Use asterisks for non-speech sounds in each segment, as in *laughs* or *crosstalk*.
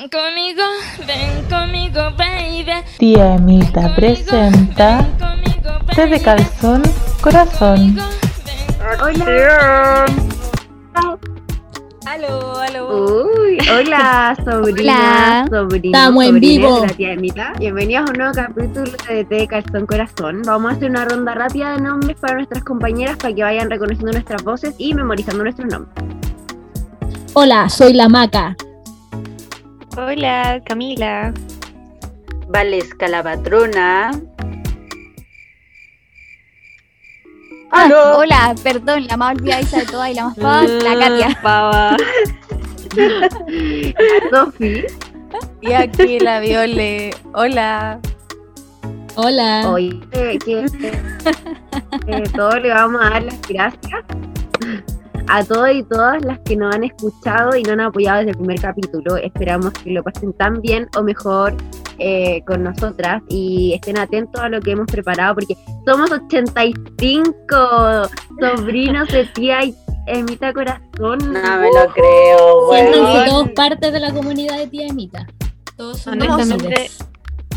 Ven conmigo, ven conmigo, baby. Tía Emita presenta Té de calzón, corazón. Hola. Aló, aló. Uy, hola, sobrina, Hola. sobrino, Estamos en vivo. de la tía Emita. Bienvenidos a un nuevo capítulo de Té de Calzón Corazón. Vamos a hacer una ronda rápida de nombres para nuestras compañeras para que vayan reconociendo nuestras voces y memorizando nuestros nombres. Hola, soy la Maca. Hola, Camila. Valesca la patrona. Ah. Hola, perdón, la más olvidadiza de todas y la más pava, la Katia. Pava. *laughs* Sofi, Y aquí la Viole. Hola. Hola. hoy que, que, eh, todos le vamos a dar las gracias a todos y todas las que nos han escuchado y nos han apoyado desde el primer capítulo. Esperamos que lo pasen tan bien o mejor eh, con nosotras y estén atentos a lo que hemos preparado porque somos 85 sobrinos de tía y Emita Corazón. No me lo creo, Siéntanse todos parte de la comunidad de tía Emita. Todos son Honestamente,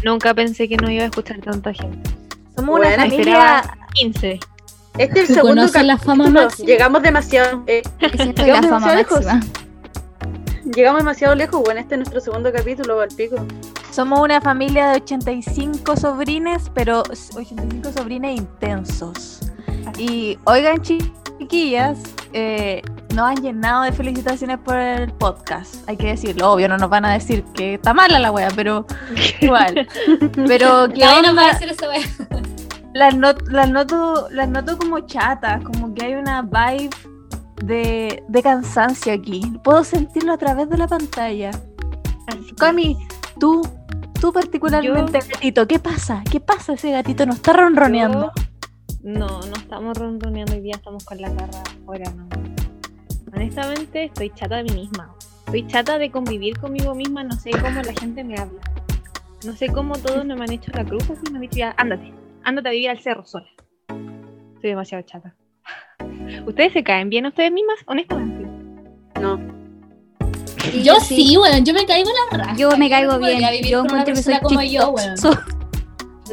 nunca pensé que no iba a escuchar tanta gente. Somos una Bueno, familia. esperaba 15. Este es ¿Tú el segundo conoces la fama capítulo. máxima? Llegamos demasiado. eh, la Llegamos fama demasiado lejos. llegamos demasiado lejos, bueno, este es nuestro segundo capítulo, al pico. Somos una familia de 85 sobrines, pero 85 sobrines intensos. Y oigan, chi- chiquillas, eh, nos han llenado de felicitaciones por el podcast. Hay que decirlo, obvio, no nos van a decir que está mala la wea, pero *laughs* igual. Pero que Nadie nos va a hacer esa wea. Las, not- las noto, las noto como chatas, como que hay una vibe de, de cansancio aquí. Puedo sentirlo a través de la pantalla. Cami, tú, tú particularmente, gatito, ¿qué pasa? ¿Qué pasa? Ese gatito nos está ronroneando. No, no estamos ronroneando hoy día, estamos con la garra afuera, no. Honestamente, estoy chata de mí misma. Estoy chata de convivir conmigo misma, no sé cómo la gente me habla. No sé cómo todos no me han hecho la cruz así, me han dicho ya, ándate, ándate a vivir al cerro sola. Estoy demasiado chata. *laughs* ¿Ustedes se caen bien a ustedes mismas? Honestamente. No. Yo sí, weón. Yo me caigo en la raja. Yo me caigo bien. vivir Yo encuentro que soy como yo, weón. chistoso. *laughs*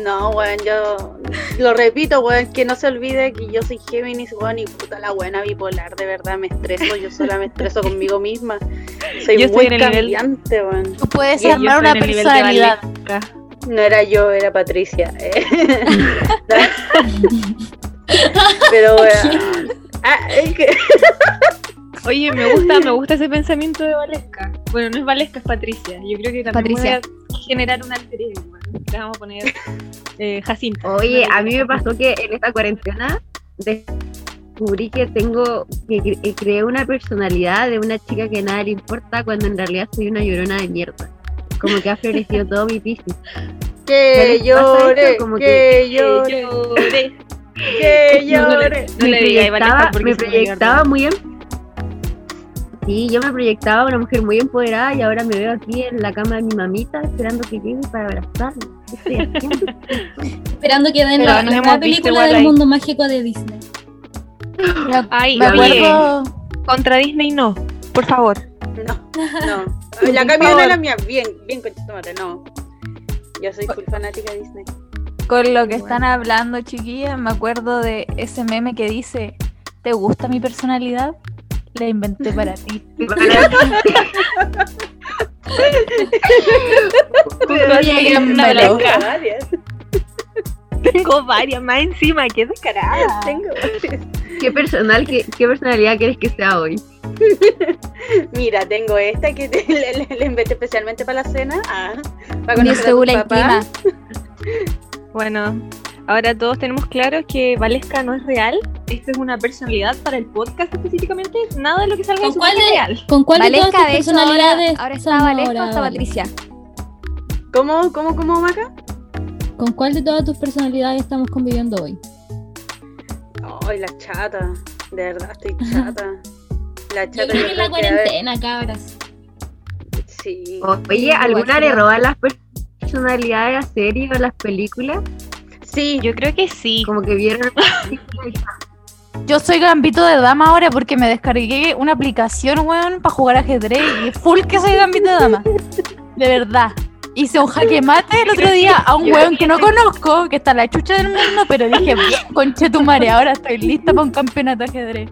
No, weón, yo lo repito, weón, que no se olvide que yo soy Géminis, weón, y puta la buena bipolar, de verdad me estreso, yo sola me estreso conmigo misma. *laughs* Soy Yo muy nivel- cambiante, weón. Tú puedes armar una personalidad. No era yo, era Patricia. eh. *laughs* Pero weón. Ah, es que *laughs* Oye, me gusta, me gusta ese pensamiento de Valesca. Bueno, no es Valesca, es Patricia. Yo creo que también Patricia. voy a generar un alter ego. bueno. Le vamos a poner eh, Jacinto. Oye, a mí me pasó que en esta cuarentena descubrí que tengo, que cre- que creé una personalidad de una chica que nada le importa cuando en realidad soy una llorona de mierda. Como que ha florecido *laughs* todo mi piscis. que ¿Ya les pasa llore? Como que que- llore, *laughs* llore. que *laughs* llore. No me le digas, Valesca, proyectaba, porque me me proyectaba muy en... Sí, yo me proyectaba una mujer muy empoderada y ahora me veo aquí en la cama de mi mamita esperando que llegue para abrazarla. ¿Qué estoy haciendo? Esperando que den Pero la, película del ahí. mundo mágico de Disney. Ay, Me oye, acuerdo. contra Disney no, por favor. No, *laughs* no. La camioneta es la mía, bien, bien conchetumare, no. Yo soy full fanática de Disney. Con lo que están hablando, chiquillas, me acuerdo de ese meme que dice: ¿Te gusta mi personalidad? La inventé para *laughs* ti. *laughs* Valesca. varias. Tengo varias más encima, qué descarada. Tengo ¿Qué, personal, qué, ¿Qué personalidad quieres que sea hoy? *laughs* Mira, tengo esta que te, *laughs* le, le- le inventé especialmente para la cena. Ah, para Mi conocer a tu papá. *laughs* Bueno, ahora todos tenemos claro que Valesca no es real. Esto es una personalidad para el podcast específicamente. Nada de lo que salga de ¿Con su cuál es real. ¿Con cuál de todas Valesca, tus de hecho, ahora, personalidades ahora está Valesca o está Vale? Patricia. ¿Cómo, cómo, cómo, Maca? ¿Con cuál de todas tus personalidades estamos conviviendo hoy? Ay, la chata. De verdad, estoy chata. La Yo creo que yo es la a cuarentena, cabras. Sí. Oye, ¿alguna le roba las personalidades a series o las películas? Sí, Yo creo que sí. Como que vieron *laughs* Yo soy gambito de dama ahora porque me descargué una aplicación, weón, para jugar ajedrez y full que soy gambito de dama. De verdad. Hice un jaque mate el otro día a un weón que no conozco, que está en la chucha del mundo, pero dije, bien, conche tu madre, ahora estoy lista para un campeonato de ajedrez.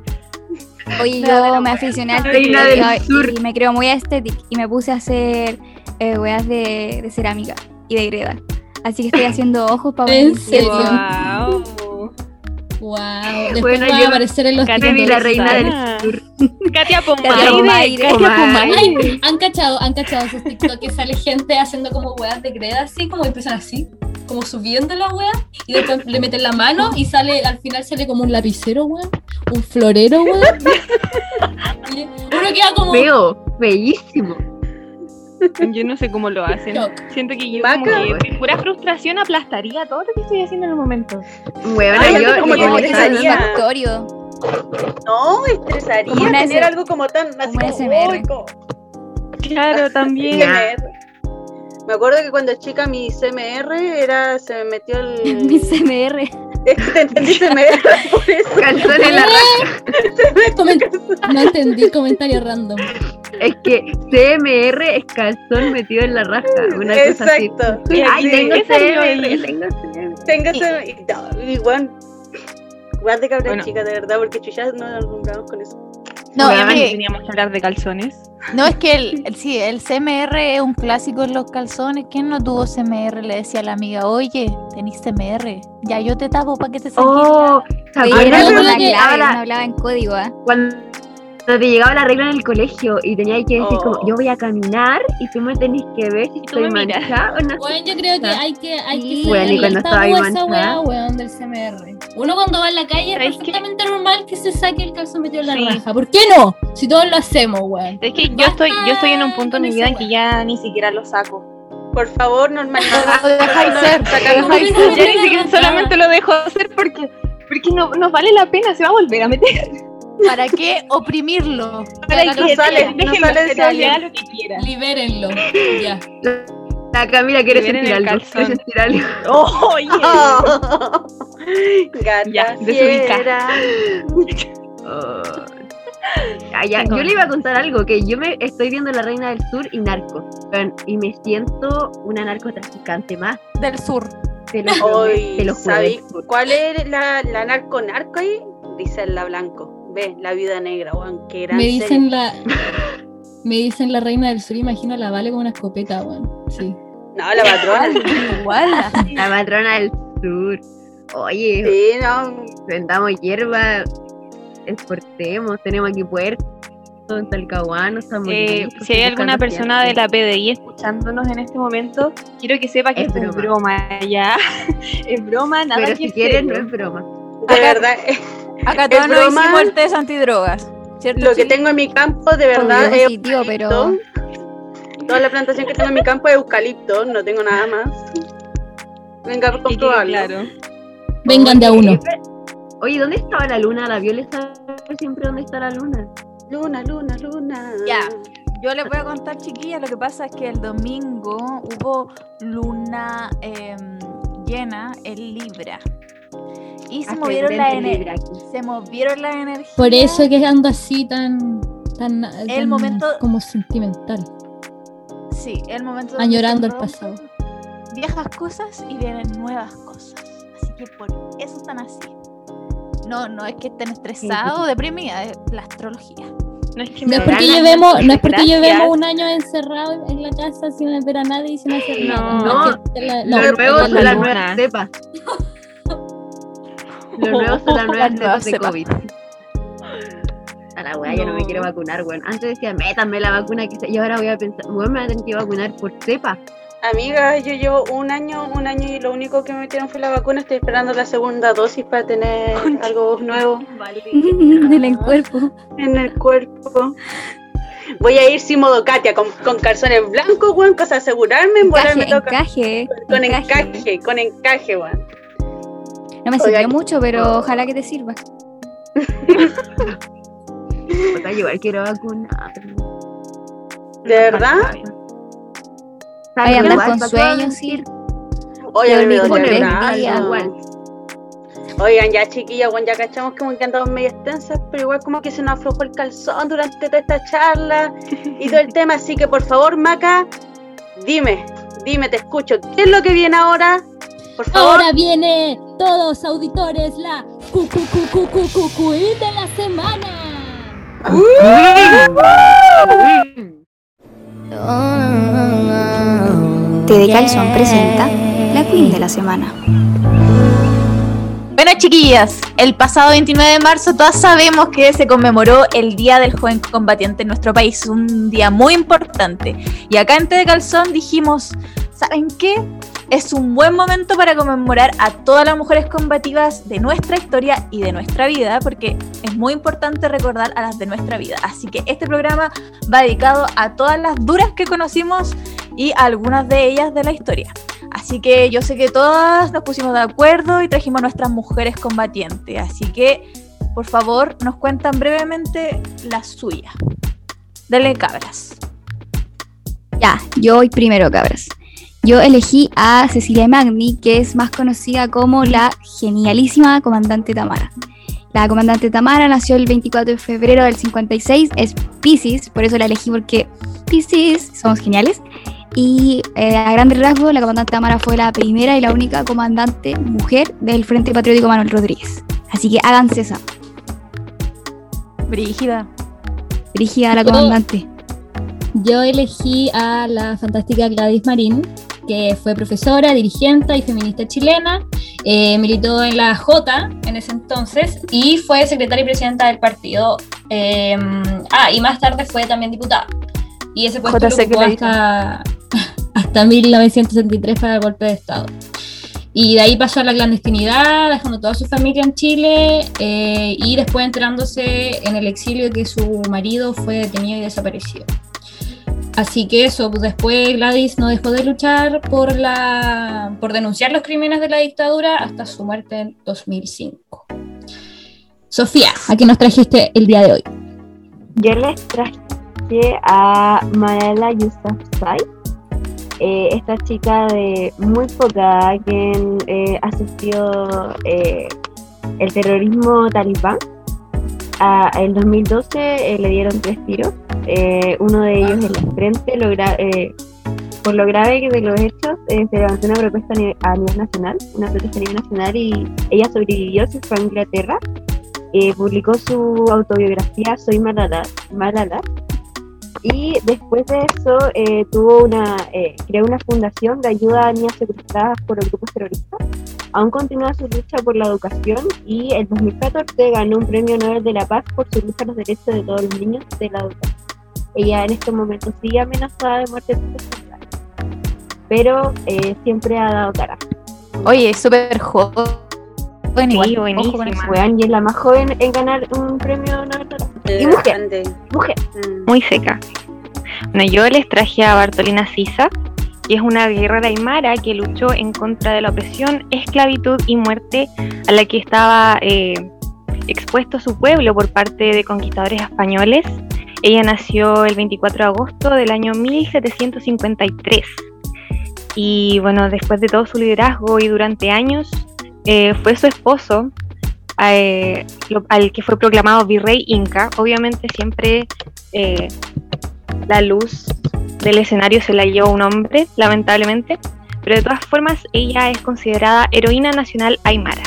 Oye, *laughs* yo me aficioné al del y, me creo muy estética y me puse a hacer eh, weas de, de cerámica y de greda. Así que estoy haciendo ojos para *laughs* ¿En serio? Wow. Wow. Después Bueno, va a aparecer en los Katy la reina del Ah. sur. Katia Pomaire. Katia Pomaire. ¿Han cachado, han cachado esos TikTok que sale gente haciendo como weas de greda así, como empiezan así, como subiendo las weas, y después le meten la mano y sale, al final sale como un lapicero, weón, un florero, weón. *laughs* Uno queda como Feo, feísimo. *laughs* Yo no sé cómo lo hacen. Siento que yo como que pura frustración aplastaría todo lo que estoy haciendo en el momento. Bueno, Ay, yo, como yo- que me yo- salía. satisfactorio. No, estresaría Como tener S- algo como tan así como como, SMR. como- Claro, *laughs* también. Me acuerdo que cuando chica mi CMR era, se me metió el... *laughs* Mi CMR. Es que te entendí CMR por eso. calzón en la raja. No entendí comentario random. Es que CMR es calzón metido en la raja. Una cosa así. Exacto. Ay, Sí, tengo CMR, tengo CMR. Tengo igual de cabra Bueno. chica, de verdad, porque chuchas no nos nombramos con eso. No, es que- teníamos que hablar de calzones. no es que el, el- sí, el CMR es un clásico en los calzones. ¿Quién no tuvo CMR? Le decía a la amiga, oye, tenés CMR. Ya yo te tapo para que te saques. Oh, ¿se Oye, acuerdan era no, hablaba en código, ¿ah? cuando te llegaba la regla en el colegio y tenías que decir Oh. como yo voy a caminar y tú me tenés que ver si estoy manchada o no Bueno, yo creo que hay que, hay que Sí. Bueno, y cuando estaba esa wea, weón, del CMR. Uno cuando va en la calle es perfectamente normal que se saque el calzón metido en la Sí. raja. ¿Por qué no? Si todos lo hacemos, weón. Es que yo estoy, yo estoy en un punto en mi vida en que ya ni siquiera lo saco. Por favor, normaliza. *laughs* Lo dejáis ser, dejáis que Ya ni siquiera solamente lo dejo hacer porque, porque no, no vale la pena, se va a volver a meter. ¿Para qué oprimirlo? Para no que sale, no déjenlo sale haga lo que quiera. Libérenlo. Ya. La Camila quiere sentir algo. quiere sentir algo. Oh, oye. Gata Ya, desubica. fiera. Oh. Ah, ya, Yo le iba a contar algo, que yo me estoy viendo La Reina del Sur y Narcos, y me siento una narcotraficante más, Del sur. te lo Hoy, te lo juro. ¿sabéis del sur. cuál es la, la narco narco ahí? Dice la blanco. Ve, la viuda negra, weón, qué gran Me dicen la. Me dicen la reina del sur, imagino la Vale con una escopeta, weón. Sí. No, la patrona. *laughs* Igual. La patrona del sur. Oye, sí, no. vendamos hierba, exportemos, tenemos aquí puerto en Talcahuano, estamos Eh, si hay alguna persona de la PDI escuchándonos en este momento, quiero que sepa que Es broma. broma, ya. *laughs* es broma, nada Pero que si quieren, no es broma. De verdad, eh, Acá todos nos broma. hicimos el test antidrogas. ¿Cierto? lo que tengo en mi campo, de verdad, Obvio, es eucalipto. Toda la plantación que tengo en mi campo es eucalipto, no tengo nada más. Venga a comprobarlo. claro. Vengan de a uno. Oye, ¿dónde estaba la luna? La Viola sabe siempre dónde está la luna. Luna, luna, luna. Ya. Yo les voy a contar, chiquillas, lo que pasa es que el domingo hubo luna em, llena en Libra. Y se movieron las energías. Se movieron las energías. Por eso que ando así tan. tan, tan momento- como sentimental. Sí, el momento Añorando el pasado. Viejas cosas y vienen nuevas cosas. Así que por eso están así. No, no es que estén estresados o deprimidas, es la astrología. No es que No me es porque llevemos, no es porque llevemos un año encerrado en la casa sin ver a nadie y sin hacer No. nada. es que la- Lo no, nuevo es son la las luna. Nuevas cepas. Lo nuevo son las nuevas cepas de. COVID. A la weá, yo no me quiero vacunar, weón. Antes decía, métanme la vacuna que sea. Y ahora voy a pensar, weón, me van a tener que vacunar por cepa. Amiga, yo llevo un año, un año y lo único que me metieron fue la vacuna. Estoy esperando la segunda dosis para tener algo nuevo *laughs* Del el cuerpo. en el cuerpo. Voy a ir sin modo Katia, con, con calzones blancos, weón, cosa asegurarme, en Encaje, toca. encaje. Con encaje, con encaje, weón. No me sirvió mucho, pero ojalá que te sirva. *laughs* Igual quiero vacunar. ¿De verdad? Andar Igual, con sueños. Oye, a me igual. Oigan, ya chiquillas, bueno, ya cachamos como que andamos medio extensas, pero igual como que se nos aflojó el calzón durante toda esta charla y todo el *laughs* tema, así que por favor, Maca, dime, dime, te escucho. ¿Qué es lo que viene ahora? Por favor. Ahora viene todos auditores la cu cu cu cu cu cu cu de la semana. Te Calzón presenta la Queen de la semana. Bueno, chiquillas, el pasado 29 de marzo todas sabemos que se conmemoró el Día del Joven Combatiente en nuestro país, un día muy importante. Y acá en Te de Calzón dijimos, ¿saben qué? Es un buen momento para conmemorar a todas las mujeres combativas de nuestra historia y de nuestra vida, porque es muy importante recordar a las de nuestra vida. Así que este programa va dedicado a todas las duras que conocimos y a algunas de ellas de la historia. Así que yo sé que todas nos pusimos de acuerdo y trajimos a nuestras mujeres combatientes. Así que, por favor, nos cuentan brevemente la suya. Dale cabras. Ya, yo voy primero, cabras. Yo elegí a Cecilia Magni, que es más conocida como la genialísima comandante Tamara. La comandante Tamara nació el 24 de febrero del 56, es Pisces, por eso la elegí porque Pisces somos geniales. Y eh, a grandes rasgos, la comandante Tamara fue la primera y la única comandante mujer del Frente Patriótico Manuel Rodríguez. Así que háganse esa. Brígida. Brígida la Yo- comandante. Yo elegí a la fantástica Gladys Marín, que fue profesora, dirigente y feminista chilena. eh, militó en la J en ese entonces y fue secretaria y presidenta del partido. eh, ah, y más tarde fue también diputada. Y ese puesto lo ocupó hasta, *laughs* hasta 1973 para el golpe de Estado. Y de ahí pasó a la clandestinidad, dejando toda su familia en Chile eh, y después enterándose en el exilio que su marido fue detenido y desaparecido. Así que eso, pues después Gladys no dejó de luchar por, la, por denunciar los crímenes de la dictadura hasta su muerte en 2005. Sofía, ¿a qué nos trajiste el día de hoy? Yo les traje a Malala Yousafzai, eh, esta chica de muy poca que eh, asistió eh, el terrorismo talibán. Ah, en 2012 eh, le dieron tres tiros, eh, uno de ellos en la frente, lo gra- eh, por lo grave de los hechos, eh, se levantó una propuesta a nivel, a nivel nacional, una protesta a nivel nacional y ella sobrevivió, se fue a Inglaterra eh, publicó su autobiografía Soy Malala, Malala y después de eso eh, tuvo una eh, creó una fundación de ayuda a niñas secuestradas por grupos terroristas. Aún continúa su lucha por la educación y en 2014 ganó un premio Nobel de la Paz por su lucha a los derechos de todos los niños de la educación. Ella en estos momentos sigue amenazada de muerte pero eh, siempre ha dado cara. Oye, súper joven. Igual. Sí, Ojo con y es la más joven en ganar un premio Nobel. Y. Mujer. Mm. muy seca. Bueno, yo les traje a Bartolina Sisa, que es una guerrera aymara que luchó en contra de la opresión, esclavitud y muerte a la que estaba eh, expuesto su pueblo por parte de conquistadores españoles. Ella nació el 24 de agosto del año 1753. Y bueno, después de todo su liderazgo y durante años, eh, fue su esposo eh, lo- al que fue proclamado virrey inca. Obviamente siempre eh, la luz del escenario se la llevó un hombre, lamentablemente, pero de todas formas ella es considerada heroína nacional aymara.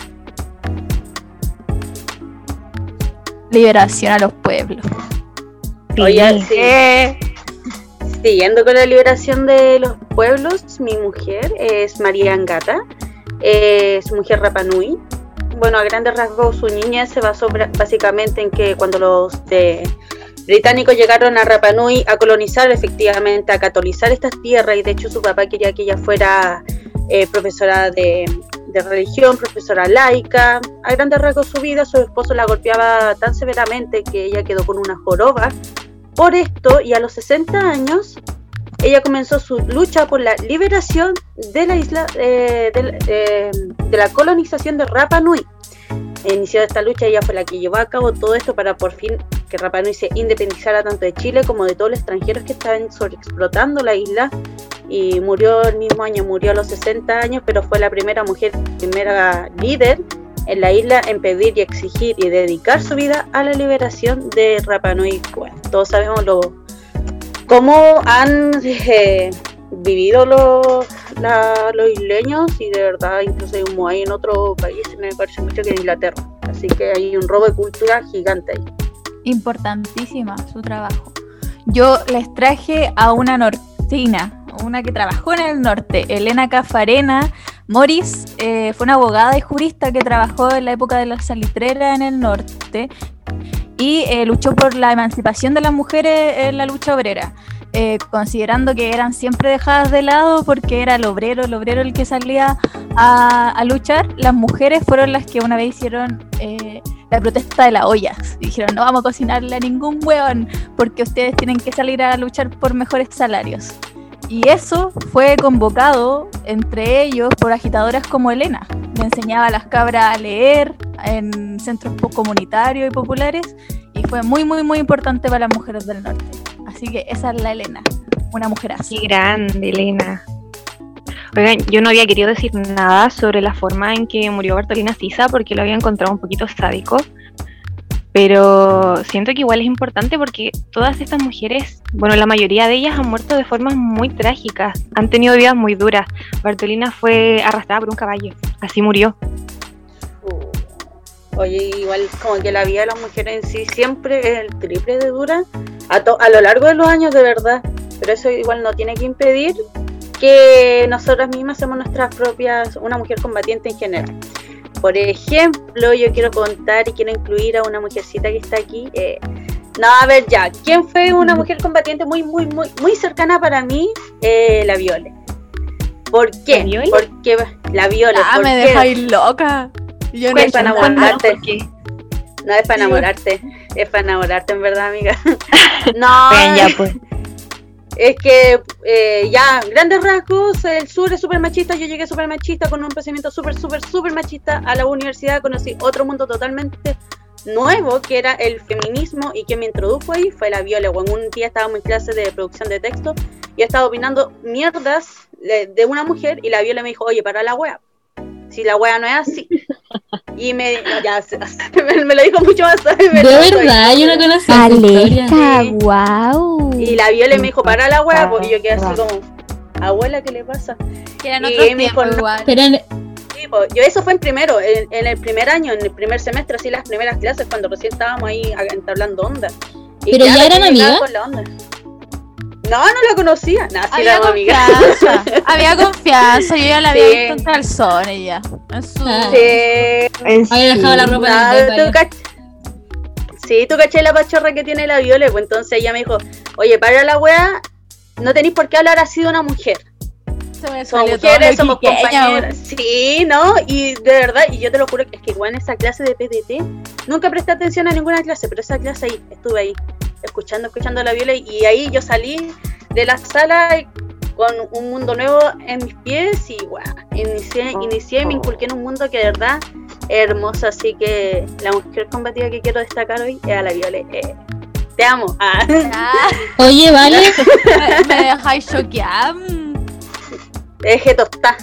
Liberación a los pueblos. Oye, sí. Siguiendo con la liberación de los pueblos, mi mujer es María Angata, es mujer Rapanui. Bueno, a grandes rasgos su niñez se basó básicamente en que cuando los de- británicos llegaron a Rapanui a colonizar, efectivamente, a catolizar estas tierras, y de hecho su papá quería que ella fuera eh, profesora de, de religión, profesora laica. A grandes rasgos su vida, su esposo la golpeaba tan severamente que ella quedó con una joroba por esto, y a los 60 años, ella comenzó su lucha por la liberación de la isla, eh, eh, de la colonización de Rapa Nui. Inició esta lucha, ella fue la que llevó a cabo todo esto para por fin que Rapa Nui se independizara tanto de Chile como de todos los extranjeros que estaban sobreexplotando la isla. Y murió el mismo año, murió a los 60 años, pero fue la primera mujer, primera líder en la isla en pedir y exigir y dedicar su vida a la liberación de Rapa Nui. Bueno, todos sabemos lo cómo han eh, vivido los, la- los isleños y de verdad incluso como hay en otro país me parece mucho que en Inglaterra. Así que hay un robo de cultura gigante ahí. Importantísima su trabajo. Yo les traje a una nortina, una que trabajó en el norte, Elena Cafarena. Morris eh, fue una abogada y jurista que trabajó en la época de la salitrera en el norte y eh, luchó por la emancipación de las mujeres en la lucha obrera, eh, considerando que eran siempre dejadas de lado porque era el obrero, el obrero el que salía a, luchar. Las mujeres fueron las que una vez hicieron eh, la protesta de las ollas. Dijeron, no vamos a cocinarle a ningún hueón porque ustedes tienen que salir a luchar por mejores salarios. Y eso fue convocado entre ellos por agitadoras como Elena. Le enseñaba a las cabras a leer en centros comunitarios y populares y fue muy, muy, muy importante para las mujeres del norte. Así que esa es la Elena, una mujer así. Qué grande, Elena. Oigan, yo no había querido decir nada sobre la forma en que murió Bartolina Sisa porque lo había encontrado un poquito sádico. Pero siento que igual es importante porque todas estas mujeres, bueno, la mayoría de ellas han muerto de formas muy trágicas, han tenido vidas muy duras. Bartolina fue arrastrada por un caballo, así murió. Uh, Oye, igual como que la vida de las mujeres en sí siempre es el triple de dura a, to- a lo largo de los años de verdad, pero eso igual no tiene que impedir que nosotras mismas seamos nuestras propias, una mujer combatiente en general. Por ejemplo, yo quiero contar y quiero incluir a una mujercita que está aquí. eh, no, a ver ya, ¿quién fue una mujer combatiente muy, muy, muy, muy cercana para mí? Eh, la Viole. ¿Por qué? ¿La Viole? Porque la Viole. Ah, ¿por me qué? dejáis loca. Yo no Es he para enamorarte. No es para enamorarte, es para enamorarte en verdad, amiga. *laughs* no, ya pues. Es que eh, ya, grandes rasgos, el sur es súper machista, yo llegué súper machista con un pensamiento súper, súper, súper machista a la universidad, conocí otro mundo totalmente nuevo que era el feminismo y que me introdujo ahí fue la Viola. Bueno, un día estábamos en clase de producción de texto y estaba opinando mierdas de, de una mujer y la Viola me dijo, oye, para la wea. Si la wea no es así. *laughs* Y me, ya, *laughs* me, me lo dijo mucho más tarde. De verdad, yo no conocía Sí. wow. Y la Viola me dijo, para la wea, pues, y yo quedé así como, abuela, ¿qué le pasa? Que eran Y otros me dijo, tiempos no. igual. Pero en- Sí, po, yo eso fue en primero, en, en el primer año, en el primer semestre, así las primeras clases, cuando recién estábamos ahí entablando onda. Y ¿Pero ya claro, eran amigas? No, no la conocía. No, sí Había confianza, *laughs* había confianza, yo ya la había Sí. visto en calzones ya. En su-. Sí. había dejado la ropa No, en el tú baño. cach- Sí, tú caché la pachorra que tiene la Viole, pues entonces ella me dijo, oye, para la wea, no tenéis por qué hablar así de una mujer. Somos mujeres, somos quiqueña, compañeras. Sí, ¿no? Y de verdad, y yo te lo juro que es que igual en esa clase de PDT, nunca presté atención a ninguna clase, pero esa clase ahí, estuve ahí, escuchando, escuchando a la viola, y ahí yo salí de la sala con un mundo nuevo en mis pies y guau, inicié, inicié y me inculqué en un mundo que de verdad es hermoso, así que la mujer combativa que quiero destacar hoy es a la viola. eh, te amo. Ah. Ah, Oye, vale. *laughs* me, me dejáis que tostá.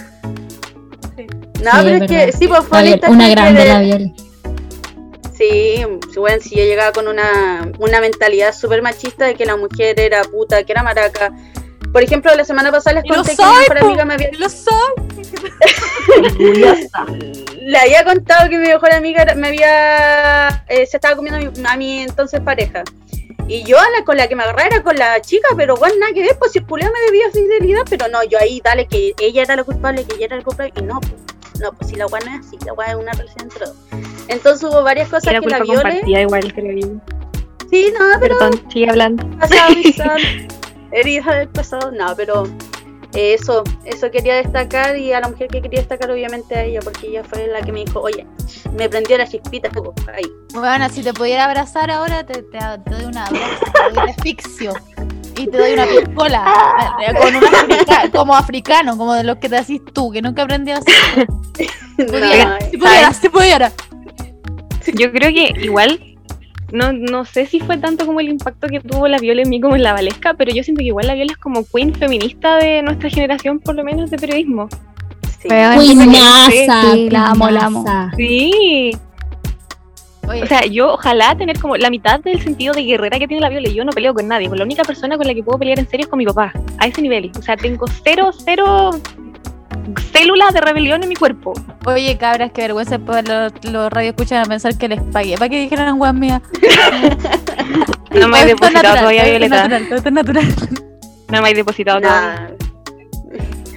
Sí. No, Sí, pero es es que sí, pues fue una grande de- la Viola. Sí, bueno, si yo llegaba con una, una mentalidad súper machista de que la mujer era puta, que era maraca. Por ejemplo, la semana pasada les conté que mi mejor amiga me había, Lo soy. le había contado que mi mejor amiga me había eh, se estaba comiendo a mi, a mi entonces pareja. Y yo la, con la que me agarraba era con la chica, pero bueno, nada que ver, pues si el me debía fidelidad, pero no, yo ahí dale que ella era la culpable, que ella era el culpable, y no, pues, no, pues si la guana es así, la guana es una relación entre dos. Entonces hubo varias cosas Era que la culpa viole. compartida igual que la vi. Sí, no, pero Perdón, sigue hablando. pasado, pasado, herida del pasado, no, pero eh, eso, eso quería destacar y a la mujer que quería destacar obviamente a ella, porque ella fue la que me dijo, oye, me prendió la chispita, ahí. Bueno, si te pudiera abrazar ahora, te, te, te doy un abrazo, te doy *laughs* asfixio. Y te doy una piscola. eh, Con un africa- como africano, como de los que te haces tú, que nunca aprendí a hacer. *laughs* Pudiera, No, si pudiera, si pudiera. Yo creo que igual, no, no sé si fue tanto como el impacto que tuvo la Viola en mí como en la Valesca, pero yo siento que igual la Viola es como queen feminista de nuestra generación, por lo menos de periodismo. sí. Queen NASA. sí, la amo, la amo. Sí, Oye, O sea, yo ojalá tener como la mitad del sentido de guerrera que tiene la Viola. Yo no peleo con nadie. Con la única persona con la que puedo pelear en serio es con mi papá. A ese nivel. O sea, tengo cero, cero células de rebelión en mi cuerpo. oye, cabras, qué vergüenza después los, los radio escuchan a pensar que les pagué. ¿Para que dijeran guas mía? *laughs* No me he depositado natural, todavía, Violeta. natural, es natural. No me he depositado todavía.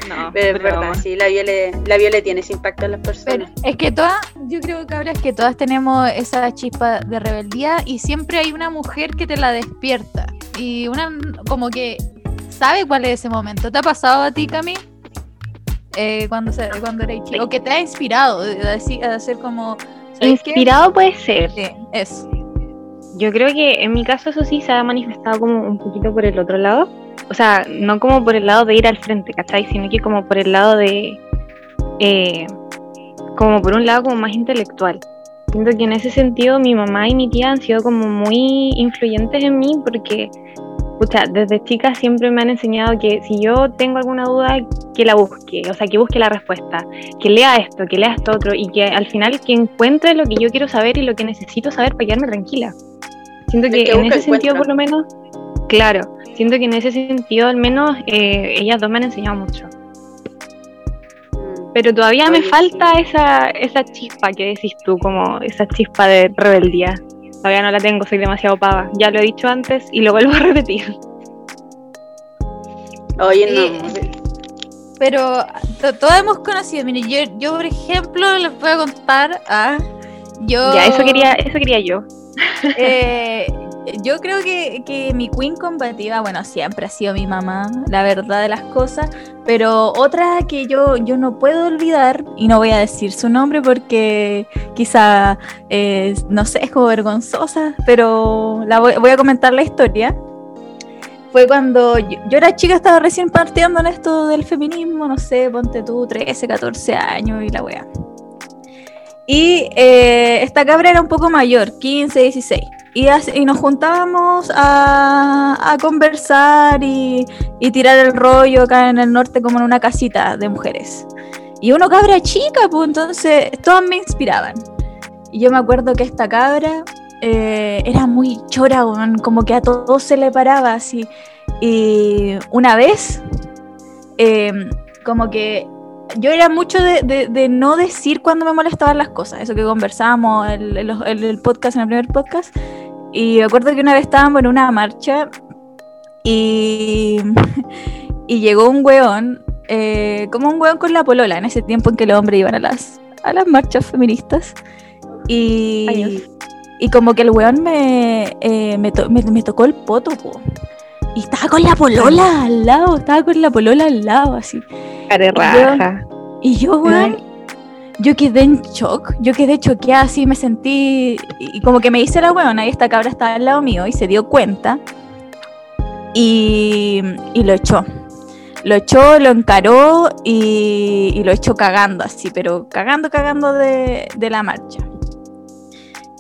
No, *laughs* pero es verdad, vamos. sí, la Viole, la Viole tiene ese impacto en las Pero personas. es que todas, yo creo, cabras, que todas tenemos esa chispa de rebeldía y siempre hay una mujer que te la despierta. Y una como que sabe cuál es ese momento. ¿Te ha pasado a ti, Cami? Eh, cuando, se, cuando eres chico. O que te ha inspirado a hacer como... Inspirado puede ser. Sí, eso. Yo creo que en mi caso eso sí se ha manifestado como un poquito por el otro lado. O sea, no como por el lado de ir al frente, ¿cachai? Sino que como por el lado de... eh, como por un lado como más intelectual. Siento que en ese sentido mi mamá y mi tía han sido como muy influyentes en mí porque, pucha, desde chica siempre me han enseñado que si yo tengo alguna duda, que la busque, o sea, que busque la respuesta, que lea esto, que lea esto otro y que al final que encuentre lo que yo quiero saber y lo que necesito saber para quedarme tranquila. Siento que, que en ese sentido por lo menos, claro, siento que en ese sentido al menos eh, ellas dos me han enseñado mucho. Mm. Pero todavía me falta esa, esa chispa que decís tú, como esa chispa de rebeldía. Todavía no la tengo, soy demasiado pava. Ya lo he dicho antes y lo vuelvo a repetir. Oye, Sí. no. Pero to- todos hemos conocido. Mire, yo, yo, por ejemplo, les voy a contar a... Yo, Ya, eso quería, eso quería yo. Eh, yo creo que, que mi queen combativa, bueno, siempre ha sido mi mamá, la verdad de las cosas, pero otra que yo, yo no puedo olvidar, y no voy a decir su nombre porque quizá, eh, no sé, es como vergonzosa, pero la voy, a comentar la historia. Fue cuando yo, yo era chica, estaba recién partiendo en esto del feminismo, no sé, ponte tú 13, 14 años y la wea. Y eh, esta cabra era un poco mayor, 15, 16. Y, nos juntábamos a, conversar y, y tirar el rollo acá en el norte como en una casita de mujeres. Y uno cabra chica, pues entonces todas me inspiraban. Y yo me acuerdo que esta cabra eh, era muy chora, como que a todos se le paraba así. Y una vez, eh, como que yo era mucho de, no decir cuando me molestaban las cosas, eso que el, el- el podcast, en el primer podcast. Y me acuerdo que una vez estábamos en una marcha y, *laughs* y llegó un weón, eh, como un weón con la polola, en ese tiempo en que los hombres iban a las, a las marchas feministas. Y, y como que el weón me, eh, me, to- me- me tocó el poto, po. Y estaba con la polola al lado, estaba con la polola al lado, así. Care raja. Y yo, weón, yo quedé en shock, yo quedé choqueada así, me sentí, y como que me hice la weona y esta cabra estaba al lado mío y se dio cuenta y, y lo echó. Lo echó, lo encaró y, y lo echó cagando así, pero cagando, cagando de, de la marcha.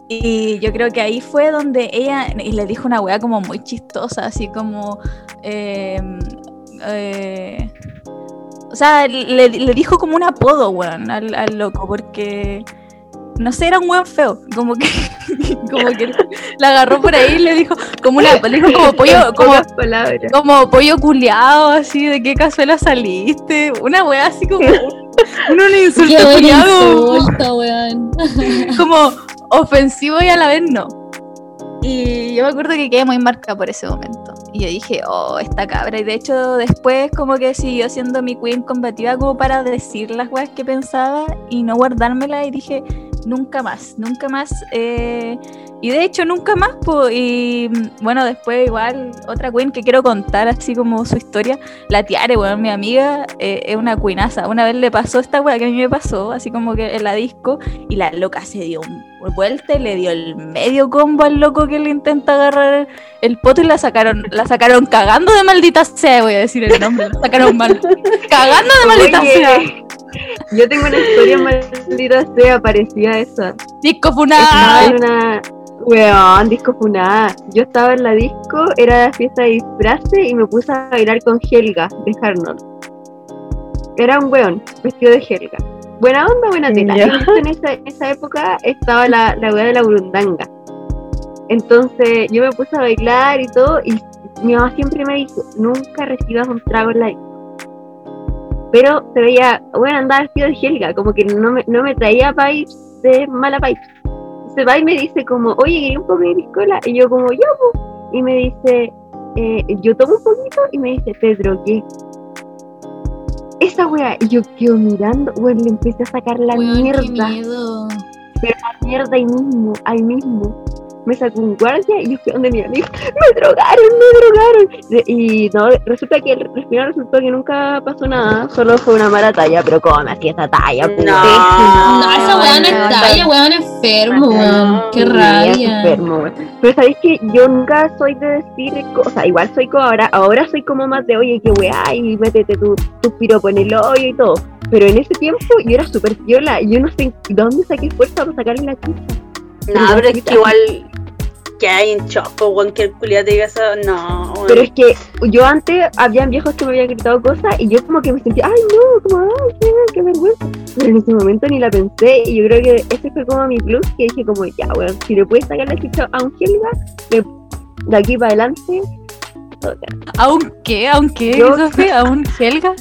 Y yo creo que ahí fue donde ella, y le dijo una wea como muy chistosa, así como... eh, eh, o sea, le, le dijo como un apodo, weón, al, al loco, porque no sé, era un weón feo. Como que, *laughs* como que la agarró por ahí y le dijo como una, le dijo como pollo, como, pollo culiado, así, de qué cazuela saliste. Una wea así como uno le insulta weón. *laughs* como ofensivo y a la vez no. Y yo me acuerdo que quedé muy marcada por ese momento. Y yo dije, oh, esta cabra. Y de hecho, después, como que siguió siendo mi queen combativa, como para decir las weas que pensaba y no guardármela. Y dije, nunca más, nunca más. eh, y de hecho, nunca más. po, y mm, bueno, después, igual, otra queen que quiero contar, así como su historia. La Tiare, bueno, mi amiga, eh, es una queenaza. Una vez le pasó esta wea que a mí me pasó, así como que en la disco. Y la loca se dio un vuelta y le dio el medio combo al loco que le intenta agarrar el poto y la sacaron, la sacaron cagando de maldita sea, voy a decir el nombre, la sacaron mal. cagando de maldita Oye, sea. Yo tengo una historia maldita sea parecida a esa. Disco en una. Weón, disco funada. Yo estaba en la disco, era fiesta de disfraces y me puse a bailar con Helga de Harnold. Era un weón, vestido de Helga. Buena onda, buena tela. En esa, en esa época estaba la, la weá de la burundanga. Entonces yo me puse a bailar y todo, y mi mamá siempre me dijo, nunca recibas un trago en la. Pero se veía, bueno, andaba vestido de Helga, como que no me, no me traía vibes de mala vibes. Entonces va y me dice como, oye, ¿quería un poco de piscola? Y yo como, yo. Y me dice, eh, yo tomo un poquito y me dice, te drogué. Esa wea, y yo quedo mirando, bueno, le empecé a sacar la Weón, qué mierda, miedo. la mierda ahí mismo, ahí mismo. Me sacó un guardia y yo fui donde mi amigo, me drogaron, me drogaron. Y no, resulta que al al final resultó que nunca pasó nada, solo fue una mala talla, pero ¿cómo me hacía esa talla? No. No, esa weón no, es talla, weón enfermo, weón. Qué rabia. enfermo. Pero sabéis que yo nunca soy de decir cosas, igual soy como ahora, ahora soy como más de oye, qué weá, y métete tu, tu piropo en el hoyo y todo. Pero en ese tiempo yo era súper viola, y yo no sé de dónde saqué fuerza para sacarle la chucha. No, pero es que igual que hay en choco, weón, que el culiado te diga eso, no, weón. Pero es que yo antes, habían viejos que me habían gritado cosas, y yo como que me sentía, ay no, como, ay, qué, qué vergüenza. Pero en ese momento ni la pensé, y yo creo que ese fue como mi plus, que dije como, ya, weón, si le puedes sacar la chucha a un Helga, me- de aquí para adelante, todo bien. ¿Aún qué? ¿Aún qué, Yo- Sofía? ¿Aún Helga?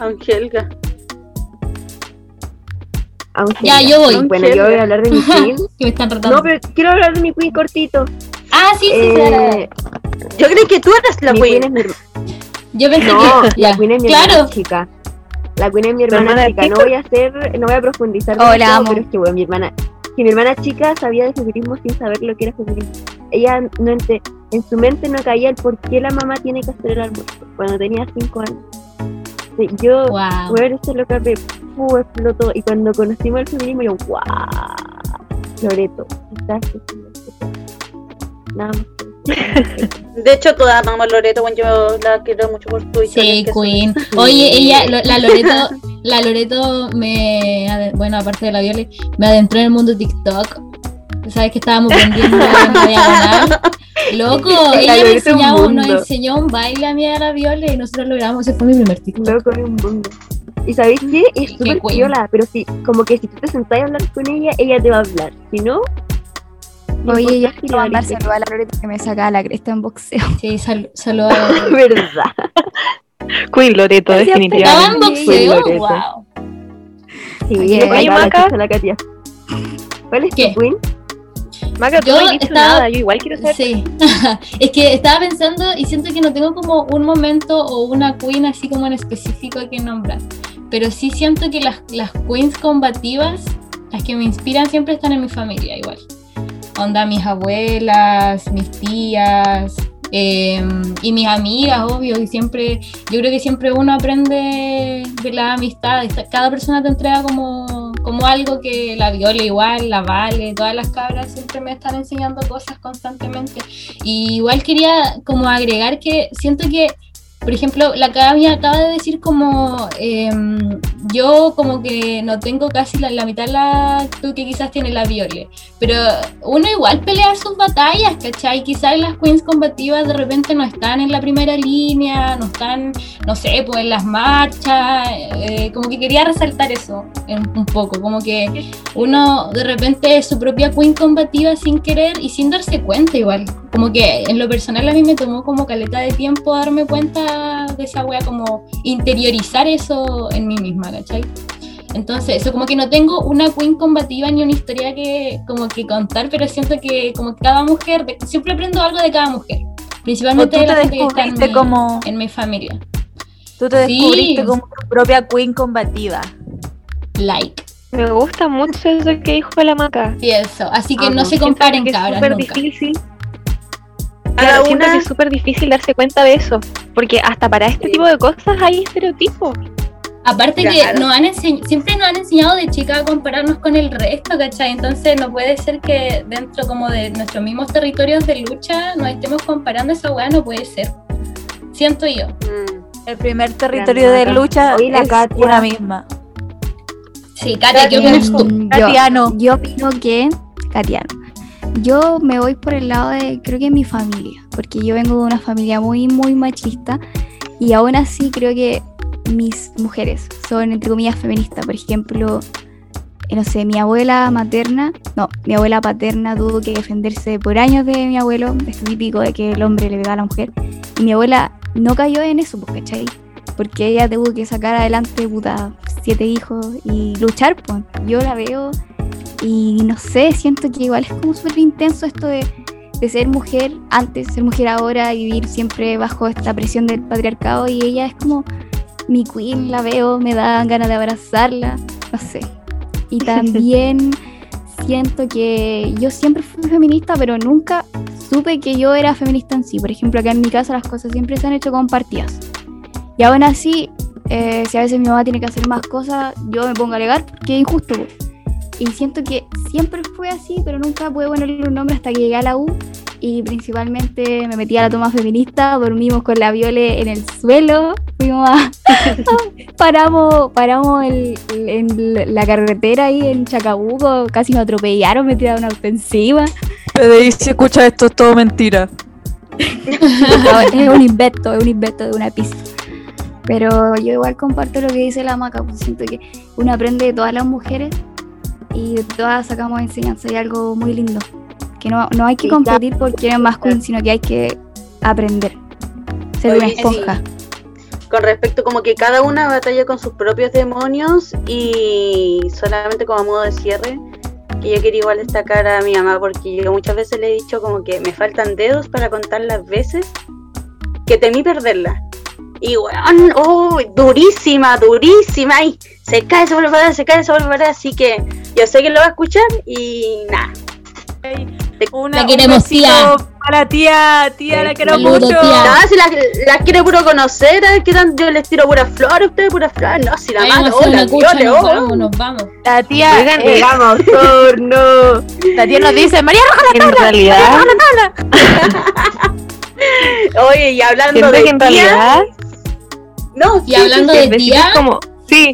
Angelga. a un Ya, yo voy. Bueno, yo voy a hablar de mi *laughs* queen. Que me están retando. No, pero quiero hablar de mi queen cortito. Ah, sí, sí, sí. Eh, Yo creí que tú eras la mi queen. queen es mi. Yo pensé No, que. la ya. queen es mi Claro. hermana chica. La queen es mi hermana, hermana chica. No voy a hacer, no voy a profundizar Oh, la demasiado, amo. pero es que bueno, mi hermana, que mi hermana chica sabía de feminismo sin saber lo que era feminismo. Ella no ente- en su mente no caía el por qué la mamá tiene que hacer el almuerzo cuando tenía cinco años. Sí, Yo, Wow. bueno, eso lo que me fu, explotó. Y cuando conocimos el feminismo, yo, wow, Loreto, estás haciendo esto". Nada más. De hecho, toda amamos a Loreto, weón, yo la quiero mucho por tu historia. Sí, que Queen. Oye, ella, lo- la Loreto, la Loreto me, bueno, aparte de la Viole, me adentró en el mundo TikTok. Sabes que estábamos vendiendo en la diagonal. Loco, *laughs* La ella me Loreto es un enseñaba, nos enseñó un baile a mí a la Viole y nosotros lo grabamos. Ese fue mi primer TikTok. Loco es un mundo. ¿Y sabéis qué? Es Qué súper viola, pero sí, como que si tú te sentás a hablar con ella, ella te va a hablar. Si no, Oye, si quiero mandar saludos a la Loreto que me saca la cresta en boxeo. Sí, sal, *laughs* saludos a verdad. Queen Loreto, ¿Estaba en definitivamente. boxeo? Wow. Sí, Oye, oye, la Maca. la Katia. ¿Cuál es ¿Qué? tu queen? Maca, tú Yo no estaba- nada, yo igual quiero saber. Sí, *laughs* es que estaba pensando y siento que no tengo como un momento o una queen así como en específico que nombrar, pero sí siento que las, las queens combativas, las que me inspiran siempre están en mi familia igual. Onda mis abuelas, mis tías eh, y mis amigas, obvio, y siempre, yo creo que siempre uno aprende de la amistad, cada persona te entrega como, como algo que la viola igual, la vale, todas las cabras siempre me están enseñando cosas constantemente. Y igual quería como agregar que siento que, por ejemplo, la academia acaba de decir como em, yo como que no tengo casi la, la mitad la actitud que quizás tiene la Viole, pero uno igual pelea sus batallas, ¿cachai? Quizás las queens combativas de repente no están en la primera línea, no están, no sé, pues en las marchas, eh, como que quería resaltar eso un poco, como que uno de repente es su propia queen combativa sin querer y sin darse cuenta igual. Como que en lo personal a mí me tomó como caleta de tiempo darme cuenta de esa wea, como interiorizar eso en mí misma, ¿cachai? Entonces, eso como que no tengo una queen combativa ni una historia que como que contar, pero siento que como que cada mujer, de- siempre aprendo algo de cada mujer. Principalmente de la te gente que está en mi, como- en mi familia. Tú te Sí. descubriste como tu propia queen combativa. Like. Me gusta mucho eso que dijo la Maca. Y eso. Así que Amo. no se comparen que es cabras súper nunca. difícil. Cada Claro, siento que una- es súper difícil darse cuenta de eso. Porque hasta para este Sí. tipo de cosas hay estereotipos. Aparte Claro. que nos han siempre nos han enseñado de chica a compararnos con el resto, ¿cachai? Entonces no puede ser que dentro como de nuestros mismos territorios de lucha nos estemos comparando esa weá, no puede ser. Siento yo. Mm. El primer territorio de lucha Oye, la es Katia. una misma. Sí, Katia, ¿qué opinas tú? Mm, yo, Katiano. yo opino que, Katiano, yo me voy por el lado de, creo que mi familia, porque yo vengo de una familia muy, muy machista y aún así creo que mis mujeres son, entre comillas, feministas. Por ejemplo, eh, no sé, mi abuela materna, no, mi abuela paterna tuvo que defenderse por años de mi abuelo, es típico de que el hombre le pega a la mujer, y mi abuela no cayó en eso, pues, ¿cachai? Porque ella tuvo que sacar adelante, puta, siete hijos y luchar, pues. Yo la veo y no sé, siento que igual es como súper intenso esto de, de ser mujer antes, ser mujer ahora vivir siempre bajo esta presión del patriarcado y ella es como mi queen, la veo, me dan ganas de abrazarla, no sé. Y *laughs* también siento que yo siempre fui feminista, pero nunca supe que yo era feminista en sí. Por ejemplo, acá en mi casa las cosas siempre se han hecho compartidas. Y aún así, eh, si a veces mi mamá tiene que hacer más cosas, yo me pongo a alegar porque es injusto. po. Y siento que siempre fue así, pero nunca pude ponerle un nombre hasta que llegué a la U. Y principalmente me metí a la toma feminista, dormimos con la viole en el suelo, fuimos a... *laughs* paramos paramos el- el- en la carretera ahí en Chacabuco, casi me atropellaron, me tiraron una encima. PDI, si escucha esto, es todo mentira. *laughs* No, es un invento, es un invento de una pista. Pero yo igual comparto lo que dice la maca, pues siento que uno aprende de todas las mujeres y de todas sacamos enseñanza y algo muy lindo. Que no, no hay que competir por quién es más queen, sino que hay que aprender. Ser una Oye, sí. esponja. Con respecto como que cada una batalla con sus propios demonios y solamente como a modo de cierre, que yo quería igual destacar a mi mamá porque yo muchas veces le he dicho como que me faltan dedos para contar las veces que temí perderla. Y weón, oh, durísima, durísima, y se cae, se vuelve a parar, se cae, se vuelve a parar, así que yo sé que lo va a escuchar y nada. Una, La queremos, tía. Para tía, tía, la quiero mucho. tía. No, si las las quiere puro conocer, a ver qué tan yo les tiro puras flores, ustedes puras flores, no, si la Ay, mano, vamos a hacer hola, una cucha, nos oh. vamos, nos vamos. La tía, Oigan, eh, *laughs* la tía nos dice, María Roja, En realidad, *laughs* Oye, y hablando de que en tía, realidad no, Y sí, hablando sí, de tía, es como, sí,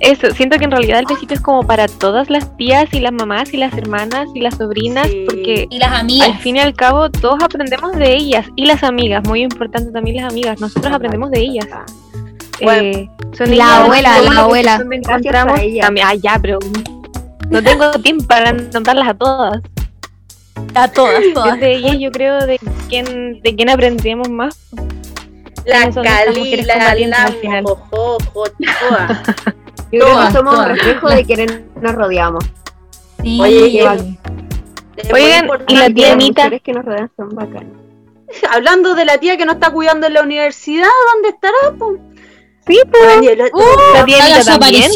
eso, siento que en realidad el besito es como para todas las tías y las mamás y las hermanas y las sobrinas, Sí. porque y las amigas. al fin y al cabo todos aprendemos de ellas y las amigas, muy importante también las amigas, nosotros aprendemos de ellas. Bueno, Eh, son la abuela, la abuela. encontramos también, ah, ya, pero no tengo *laughs* tiempo para nombrarlas a todas. a todas, todas. Es de ellas yo creo de quién, de quién aprendemos más. La ¿Quiénes son estas Cali, mujeres la combatientes al Lamo, final? jojo, jojoa. Yo creo Todas, que somos un todas. reflejo de quienes nos rodeamos. Sí, Oye, Oigan, y la tía Las Anita, mujeres que nos rodean son bacanas. *laughs* Hablando de la tía que no está cuidando en la universidad, ¿dónde estará? po? sí, pues, el- la tía Anita también,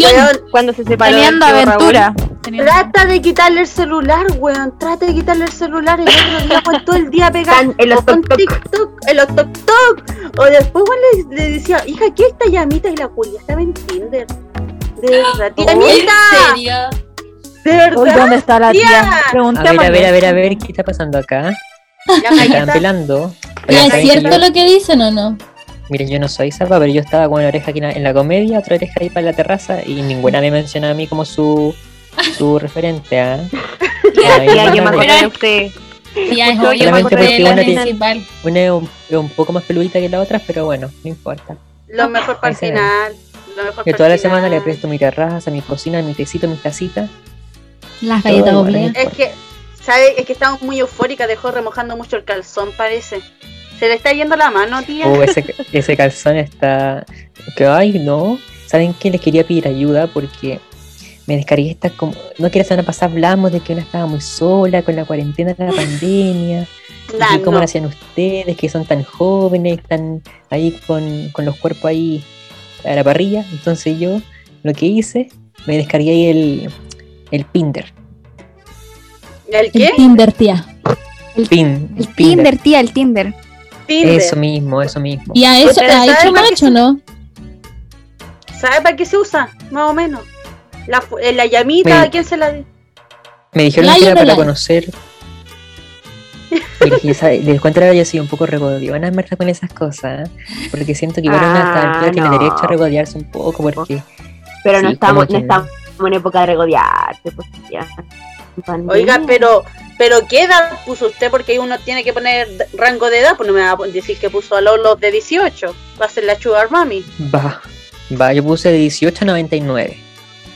cuando se separó Teniendo aventura. Teniendo- Trata de quitarle el celular, weón. Trata de quitarle el celular. El otro día, weón, todo el día Están en los toc-toc. TikTok, en los tok tok. O después, weón, le, le decía, hija, ¿qué esta llamita? Y la Julia estaba en Tinder. De verdad, tía ¿En Anita. serio? De Uy, verdad. ¿dónde está la tía? Tía. A ver, a ver, a ver, a ver, ¿qué está pasando acá? Ya, Me están pelando. ¿Ya Oigan, ¿Es ¿saben que cierto yo- lo que dicen o no? Miren, yo no soy salva, pero yo estaba con una oreja aquí en la, en la comedia, otra oreja ahí para la terraza y ninguna me menciona a mí como su, su referente. ¿ah? *laughs* Ahí Tía, yo me de usted. Es yo me de la una tiene- principal. Una es un, poco más peludita que la otra, pero bueno, no importa. Lo mejor para el final. Lo mejor Yo toda la semana le presto mi terraza, mi cocina, mi tecito, mi tacita. Las galletas no Es que, ¿sabes? Es que estamos muy eufóricas, dejó remojando mucho el calzón, parece. Se le está yendo la mano, tía. Oh, ese, *laughs* ese calzón está. Que ay, no. ¿Saben qué? Les quería pedir ayuda porque me descargué esta como. No que la semana pasada hablamos de que una estaba muy sola con la cuarentena de la *laughs* pandemia. y cómo lo hacían ustedes, que son tan jóvenes, están ahí con, con los cuerpos ahí a la parrilla. Entonces yo lo que hice, me descargué ahí el, el Pinder. ¿El El qué? Tinder, tía. Pin, El Pinder. Tinder, tía, el Tinder. Tinder. Eso mismo, eso mismo. ¿Y a eso ha ¿sabes hecho macho no? ¿Sabe para qué se usa? Más o menos. La, fu- eh, la llamita, Me- ¿quién se la di? Me dijeron ¿Like que era para conocer. Les cuento ahora yo soy un poco regodiona en verdad con esas cosas, ¿eh? porque siento que igual una a Ah, altura tiene no. derecho a regodearse un poco, porque Pero no estamos, no estamos en época de regodearte, pues ya. Oiga, pero, pero ¿qué edad puso usted? Porque uno tiene que poner rango de edad, pues no me va a decir que puso a Lolos de 18. Va a ser la Sugar Mami. va, Va, yo puse de 18 a 99.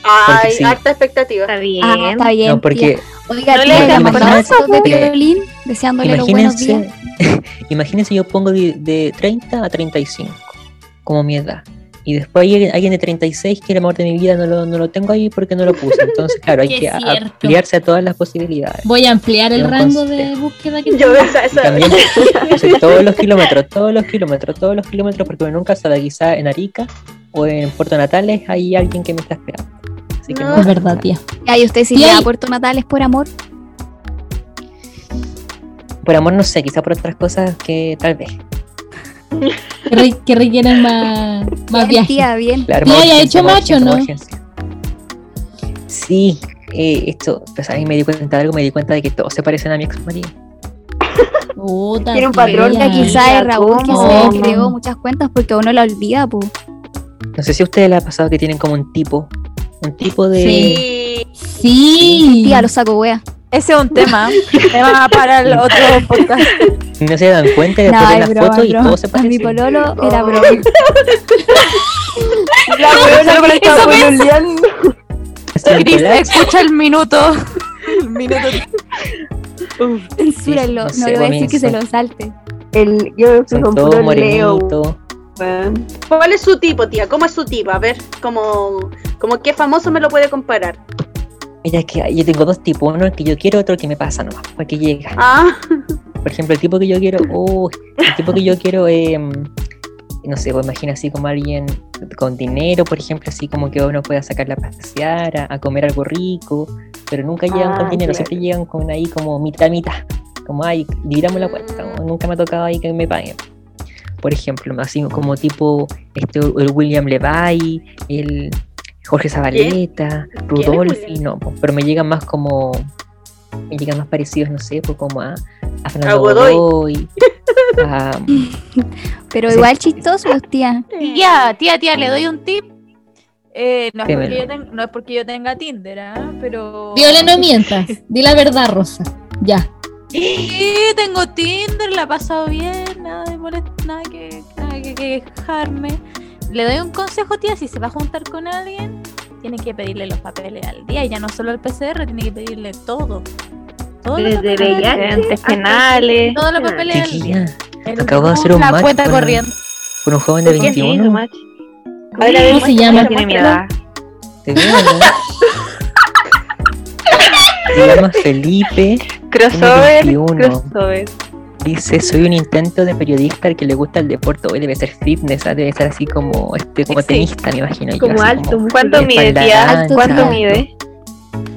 Ay, Porque sí. harta expectativa. Está bien. Ah, está bien. No, porque tía. Oiga, No le tía, hagas ¿me mandó caso, fotos de porque- violín deseándole los buenos días. *laughs* imagínense, yo pongo de, de 30 a 35, como mi edad. Y después hay alguien de 36 que el amor de mi vida no lo, no lo tengo ahí porque no lo puse. Entonces, claro, hay que ampliarse a todas las posibilidades. Voy a ampliar el rango de búsqueda que Yo esa, esa. también *laughs* todos los kilómetros, todos los kilómetros, todos los kilómetros, porque nunca sabe, quizá en Arica o en Puerto Natales hay alguien que me está esperando. Así que No. no, Es verdad, tía. Ay, usted si y- a Puerto Natales por amor. por amor no sé, quizá por otras cosas que tal vez. Que, re- que requieren más, más Bien, viajes. tía, bien. Claro, Tía, ¿ya ha hecho macho, no? urgencia. Sí, eh, esto, pues ahí me di cuenta de algo, me di cuenta de que todos se parecen a mi ex marido. Puta, Tiene un patrón Oiga, quizá es Raúl que se creó muchas cuentas porque uno la olvida, pues. No sé si a ustedes les ha pasado que tienen como un tipo, un tipo de... Sí. Sí. Tía, lo saco, wea. Ese es un tema. tema para el otro podcast. No se dan cuenta después No, es las broma, fotos y todos se A mi pololo era Oh. broma. *laughs* La weona con esta Eso me- pololeando. Cris, escucha el minuto. El minuto. Censúrenlo, no no sé, le voy a decir que se lo salte. El, yo con todos puro Leo. ¿Cuál es su tipo, tía? ¿Cómo es su tipo? A ver, como, como qué famoso me lo puede comparar. Mira, es que yo tengo dos tipos, uno el que yo quiero, otro el que me pasa nomás, para que llega. Ah, Por ejemplo, el tipo que yo quiero, *laughs* oh, el tipo que yo quiero, eh, no sé, pues imagina así como alguien con dinero, por ejemplo, así como que uno pueda sacarla a pasear, a, a comer algo rico, pero nunca llegan con Ah, dinero, claro. siempre llegan con ahí como mitad, mitad, como, ay, dividamos la cuenta, como nunca me ha tocado ahí que me paguen. Por ejemplo, así como tipo este, el William Levy, el Jorge Zabaleta, Rudolfi, William? no, pues, pero me llegan más como, me llegan más parecidos, no sé, pues como a, a A Fernando Godoy. Godoy, *laughs* a- Pero Sí. igual chistosos, tía. Tía, tía, tía, le doy un tip. Eh, no, es porque yo ten- no es porque yo tenga Tinder, ¿ah? pero. Viola, no mientas. Di la verdad, Rosa. Ya. Sí, tengo Tinder, la he pasado bien, nada de molest- nada que, nada que quejarme. Le doy un consejo, tía, si se va a juntar con alguien, tiene que pedirle los papeles al día, y ya no solo el PCR, tiene que pedirle todo. Todos los Desde papeles, penales. todos los papeles al acabo de hacer un match cuenta con- un joven de ¿Por qué sí, 21. match? a ver, a ver, ¿Cómo se llama? Tiene mi edad. *laughs* Se llama Felipe. Crossover, 21. crossover. Dice, soy un intento de periodista al que le gusta el deporte. Hoy debe ser fitness, ah, debe ser así como este como Sí. tenista, me imagino yo. Como así alto, como ¿Cuánto mide, tía? ¿Cuánto mide?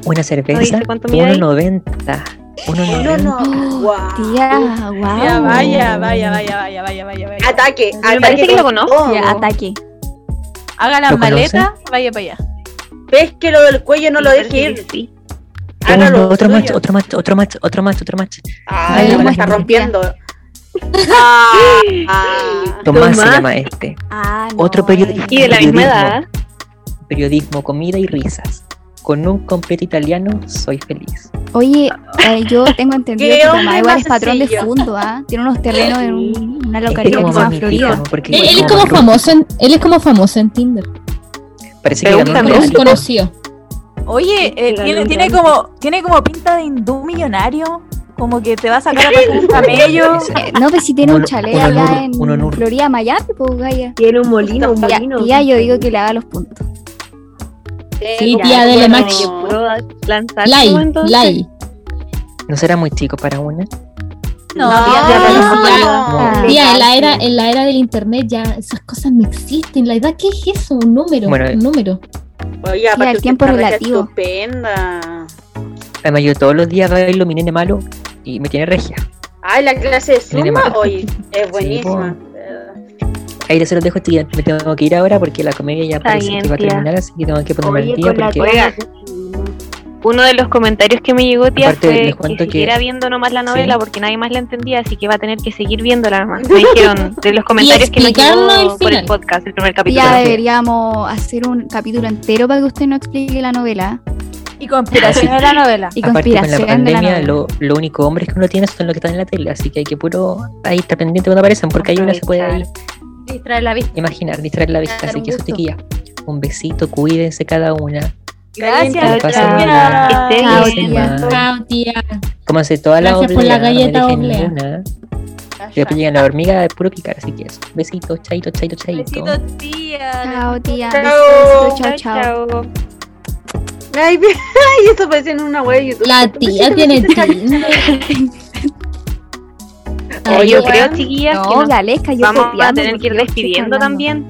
Una cerveza, dice cuánto mide ahí. 1.90. No, 1.90. no. Guau. Tía, wow. Tía, vaya, vaya, vaya, vaya, vaya, vaya, vaya. Ataque, Me ataque. parece que lo con conozco. Tía, ataque. Haga la ¿Lo conoce? maleta, vaya para allá. ¿Ves que lo del cuello no lo Me deje ir? sí. Otro suyo. match, otro match, otro match, otro match, otro match. Ay, Ay, me está rompiendo. *laughs* Ah, ah. Tomás, se Tomás. llama este. Ah, no, Otro periodista. Y de la misma edad. Periodismo, comida y risas. Con un completo italiano soy feliz. Oye, eh, yo *laughs* tengo entendido ¿Qué que mamá igual es patrón de fundo, ¿ah? Tiene unos terrenos en un- una Este localidad que como se llama más Florida. Él, él es como famoso en, él es como famoso en Tinder. Parece que ganó un conocido. Oye, eh, tiene, tiene, como, tiene como pinta de hindú millonario. Como que te va a sacar a *laughs* pasear un camello. *laughs* No, pues si tiene un chalet allá nur- en. Florida, Miami, pues Gaya. Tiene un molino, un Tía, molino. tía, yo digo que le haga los puntos. Sí, Ya, tía, dele bueno, match. ¿Puedo lanzar Lai? Lai. ¿No será muy chico para una? No, No, tía, ya, tía, ya, no. ya. Tía, en la era, en la era del internet ya esas cosas no existen. La edad, ¿qué es eso? Un número. Bueno, un número. Oye, aparte el usted tiempo relativo. Estupenda. Además, yo todos los días bailo mi nene malo y me tiene regia. Ay, la clase de Zumba hoy es buenísima. Ahí se los dejo, estudiar. Me tengo que ir ahora porque la comedia ya Está parece bien, que va a terminar, así que tengo que ponerme Oye, al día porque Oiga. Uno de los comentarios que me llegó, tía, Aparte, fue que cuento que- siguiera viendo nomás la novela Sí. porque nadie más la entendía, así que va a tener que seguir viéndola nomás. Me dijeron de los *laughs* comentarios que explicarnos llegó el por el podcast, el primer capítulo. Ya deberíamos hacer un capítulo entero para que usted nos explique la novela. Y conspiración *laughs* de la novela. Y aparte con la conspiración de la pandemia novela. lo, lo único hombres que uno tiene son los que están en la tele, así que hay que puro ahí estar pendiente cuando aparecen porque ahí uno se puede ahí. Distrae la vista. imaginar, distraer la vista. Así que eso, gusto. chiquillas. Un besito, cuídense cada una. Gracias. Que. Que tía. Chao, tía. Cómanse toda la Gracias por la galleta no me dejen oblea. después llegan la hormiga de puro picar, así que eso. Besitos, chaito, chaito, chaito. Besitos, tía. Chao, tía. Chao. Chao, chao. chao. Ay, *laughs* ay, esto parece en una web de YouTube. La tía tiene. Oye, yo creo, chiquillas, que No, nos Galesca, yo vamos a tener que ir despidiendo también.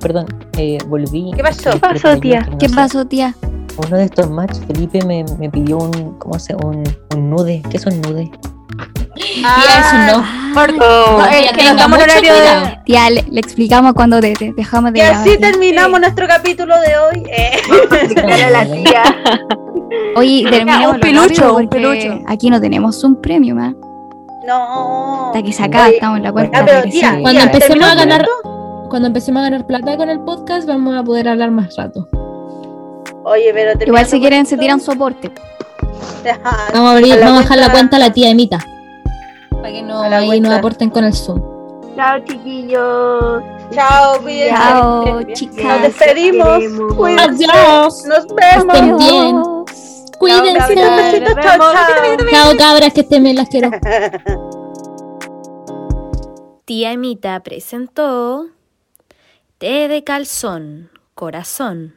Perdón, eh, volví. ¿Qué pasó? ¿Qué pasó, tía? ¿Qué pasó, tía? Uno de estos match, Felipe me, me pidió un, ¿cómo se un, un nude? ¿Qué es un nude? Tía, eso no. Por- Oh, no, es que tenga no estamos en mucho horario de. Tía, le, le explicamos cuando te, te dejamos de Y así terminamos nuestro capítulo de hoy. Eh. *laughs* Dale a la tía. Oye, terminemos un pelucho, un porque pelucho. Aquí no tenemos un premio, ¿ah? No. Hasta que se acaba, estamos en la cuenta Ah, pero regresiva. tía, Cuando tía, empecemos a ¿terminó ganar-? Cuando empecemos a ganar plata con el podcast, vamos a poder hablar más rato. Oye, pero Igual terminando si quieren se tiran soporte. *laughs* Vamos a, abrir, A vamos a dejar la cuenta- a la tía Emita. Para que no, ahí nos aporten con el Zoom. Chao, chiquillos. Chao, cuídense. Chao, Nos chicas. despedimos. Queremos. Cuídense. Adiós. Nos vemos. Estén bien. Cuídense. Chao, cabras, que estén bien, las quiero. *laughs* Tía Emita presentó Té de calzón, corazón.